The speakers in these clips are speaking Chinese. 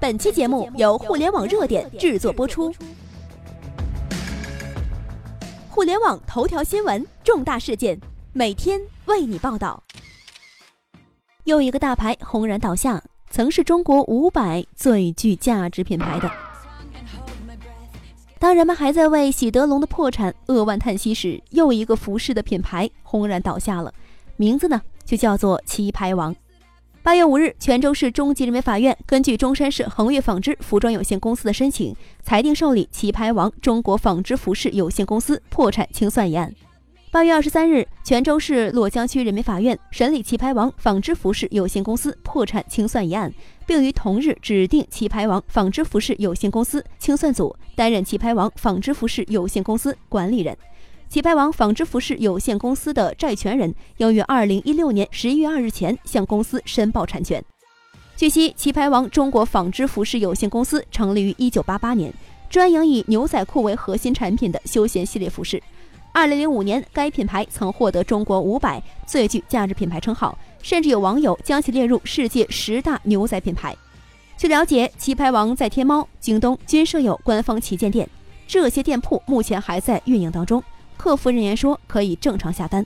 本期节目由互联网热点制作播出。互联网头条新闻，重大事件，每天为你报道。又一个大牌轰然倒下，曾是中国五百最具价值品牌的。当人们还在为喜德龙的破产扼腕叹息时，又一个服饰的品牌轰然倒下了，名字呢就叫做棋牌王。八月五日，泉州市中级人民法院根据中山市恒悦纺织服装有限公司的申请，裁定受理棋牌王中国纺织服饰有限公司破产清算一案。八月二十三日，泉州市洛江区人民法院审理棋牌王纺织服饰有限公司破产清算一案，并于同日指定棋牌王纺织服饰有限公司清算组担任棋牌王纺织服饰有限公司管理人。旗牌王纺织服饰有限公司的债权人应于二零一六年十一月二日前向公司申报产权。据悉，棋牌王中国纺织服饰有限公司成立于一九八八年，专营以牛仔裤为核心产品的休闲系列服饰。二零零五年，该品牌曾获得中国五百最具价值品牌称号，甚至有网友将其列入世界十大牛仔品牌。据了解，棋牌王在天猫、京东均设有官方旗舰店，这些店铺目前还在运营当中。客服人员说可以正常下单。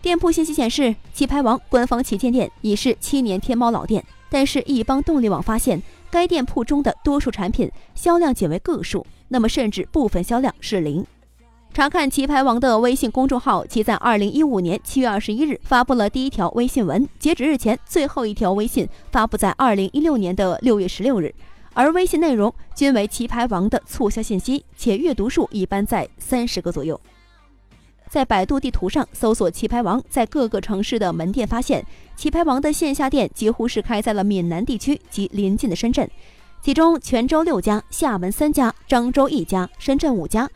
店铺信息显示，棋牌王官方旗舰店已是七年天猫老店，但是易邦动力网发现，该店铺中的多数产品销量仅为个数，那么甚至部分销量是零。查看棋牌王的微信公众号，其在二零一五年七月二十一日发布了第一条微信文，截止日前，最后一条微信发布在二零一六年的六月十六日，而微信内容均为棋牌王的促销信息，且阅读数一般在三十个左右。在百度地图上搜索“棋牌王”在各个城市的门店，发现棋牌王的线下店几乎是开在了闽南地区及邻近的深圳，其中泉州六家、厦门三家、漳州一家、深圳五家、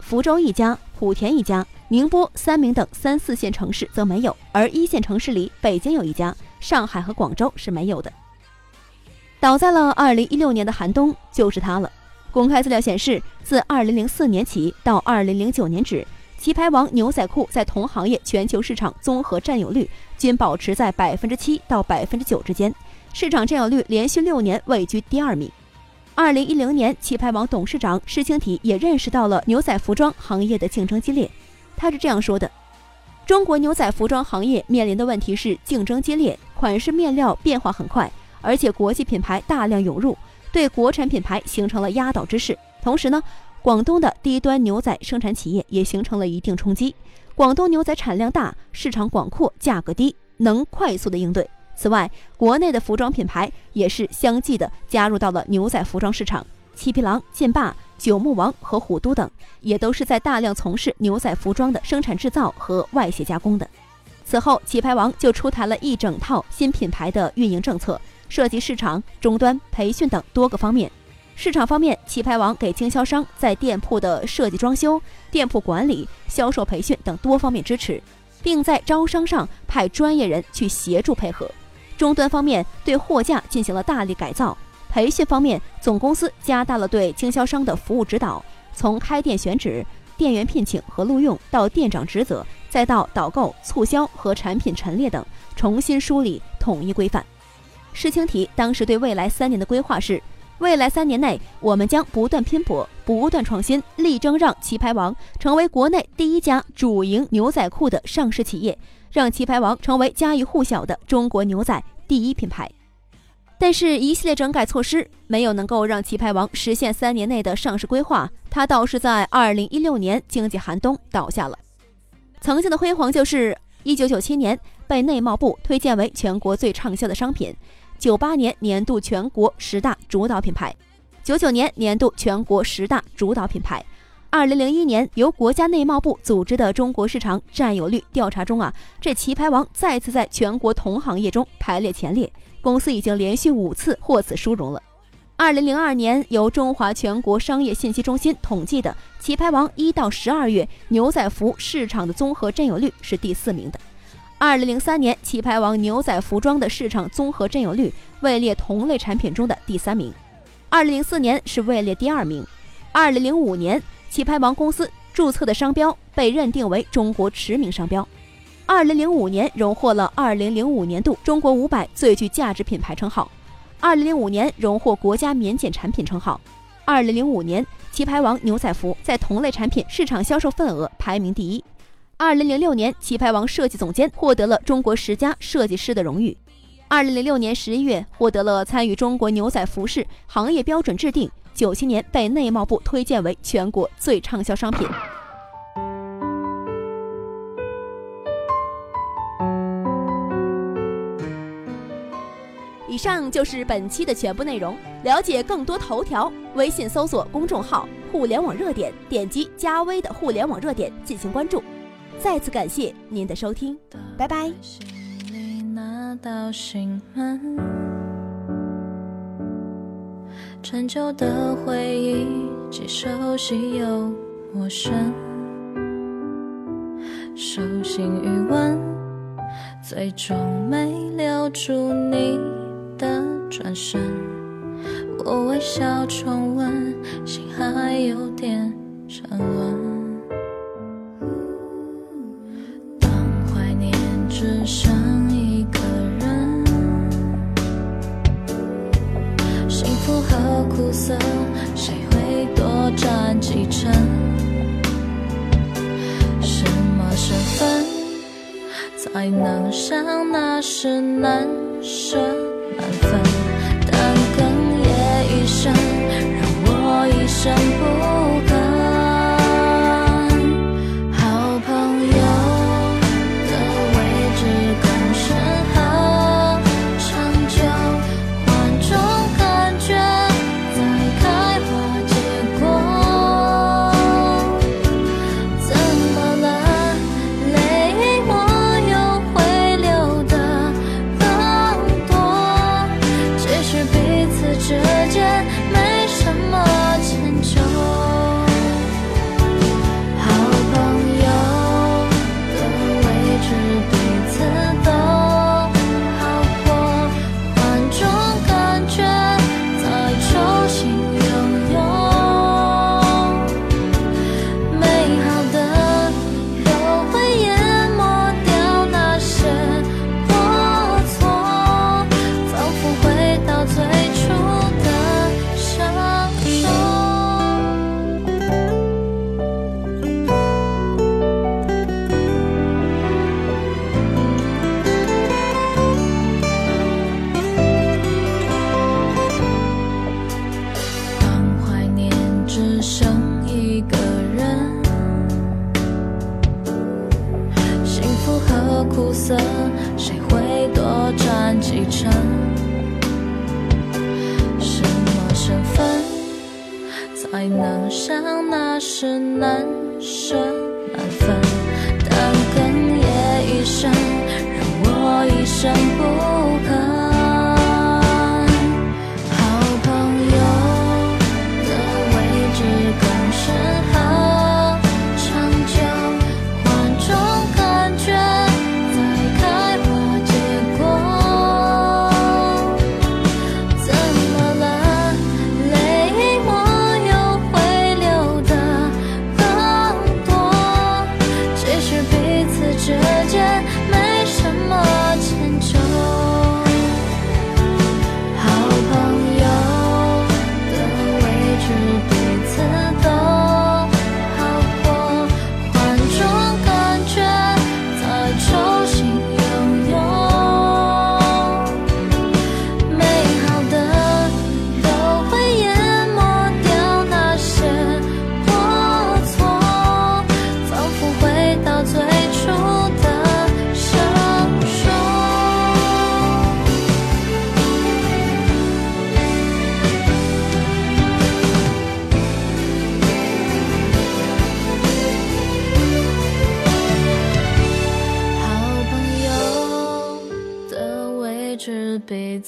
福州一家、莆田一家、宁波、三明等三四线城市则没有，而一线城市里北京有一家，上海和广州是没有的。倒在了二零一六年的寒冬，就是它了。公开资料显示，自二零零四年起到二零零九年止。棋牌王牛仔裤在同行业全球市场综合占有率均保持在百分之七到百分之九之间，市场占有率连续六年位居第二名。二零一零年，棋牌王董事长施清体也认识到了牛仔服装行业的竞争激烈，他是这样说的：“中国牛仔服装行业面临的问题是竞争激烈，款式面料变化很快，而且国际品牌大量涌入，对国产品牌形成了压倒之势。同时呢。”广东的低端牛仔生产企业也形成了一定冲击。广东牛仔产量大，市场广阔，价格低，能快速的应对。此外，国内的服装品牌也是相继的加入到了牛仔服装市场，七匹狼、劲霸、九牧王和虎都等，也都是在大量从事牛仔服装的生产制造和外协加工的。此后，旗牌王就出台了一整套新品牌的运营政策，涉及市场、终端、培训等多个方面。市场方面，棋牌王给经销商在店铺的设计、装修、店铺管理、销售、培训等多方面支持，并在招商上派专业人去协助配合。终端方面，对货架进行了大力改造。培训方面，总公司加大了对经销商的服务指导，从开店选址、店员聘请和录用到店长职责，再到导购、促销和产品陈列等，重新梳理统一规范。施清体当时对未来三年的规划是。未来三年内，我们将不断拼搏、不断创新，力争让棋牌王成为国内第一家主营牛仔裤的上市企业，让棋牌王成为家喻户晓的中国牛仔第一品牌。但是，一系列整改措施没有能够让棋牌王实现三年内的上市规划，它倒是在二零一六年经济寒冬倒下了。曾经的辉煌就是一九九七年被内贸部推荐为全国最畅销的商品。九八年年度全国十大主导品牌，九九年年度全国十大主导品牌，二零零一年由国家内贸部组织的中国市场占有率调查中啊，这棋牌王再次在全国同行业中排列前列，公司已经连续五次获此殊荣了。二零零二年由中华全国商业信息中心统计的棋牌王一到十二月牛仔服市场的综合占有率是第四名的。二零零三年，旗牌王牛仔服装的市场综合占有率位列同类产品中的第三名。二零零四年是位列第二名。二零零五年，旗牌王公司注册的商标被认定为中国驰名商标。二零零五年荣获了二零零五年度中国五百最具价值品牌称号。二零零五年荣获国家免检产品称号。二零零五年，棋牌王牛仔服在同类产品市场销售份额排名第一。二零零六年，棋牌王设计总监获得了中国十佳设计师的荣誉。二零零六年十一月，获得了参与中国牛仔服饰行业标准制定。九七年被内贸部推荐为全国最畅销商品。以上就是本期的全部内容。了解更多头条，微信搜索公众号“互联网热点”，点击加微的“互联网热点”进行关注。再次感谢您的收听，拜拜。陈旧的回忆，既熟悉又陌生，手心余温，最终没留住你。的转身，我微笑重温，心还有点才能像那时难舍？难分，但哽咽一声，让我一生时间。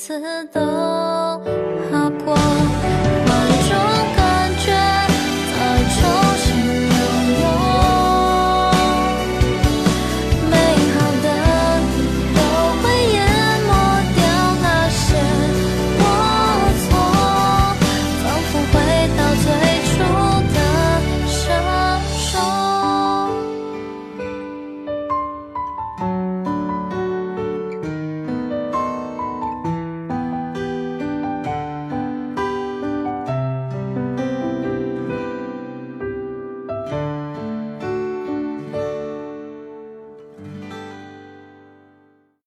次都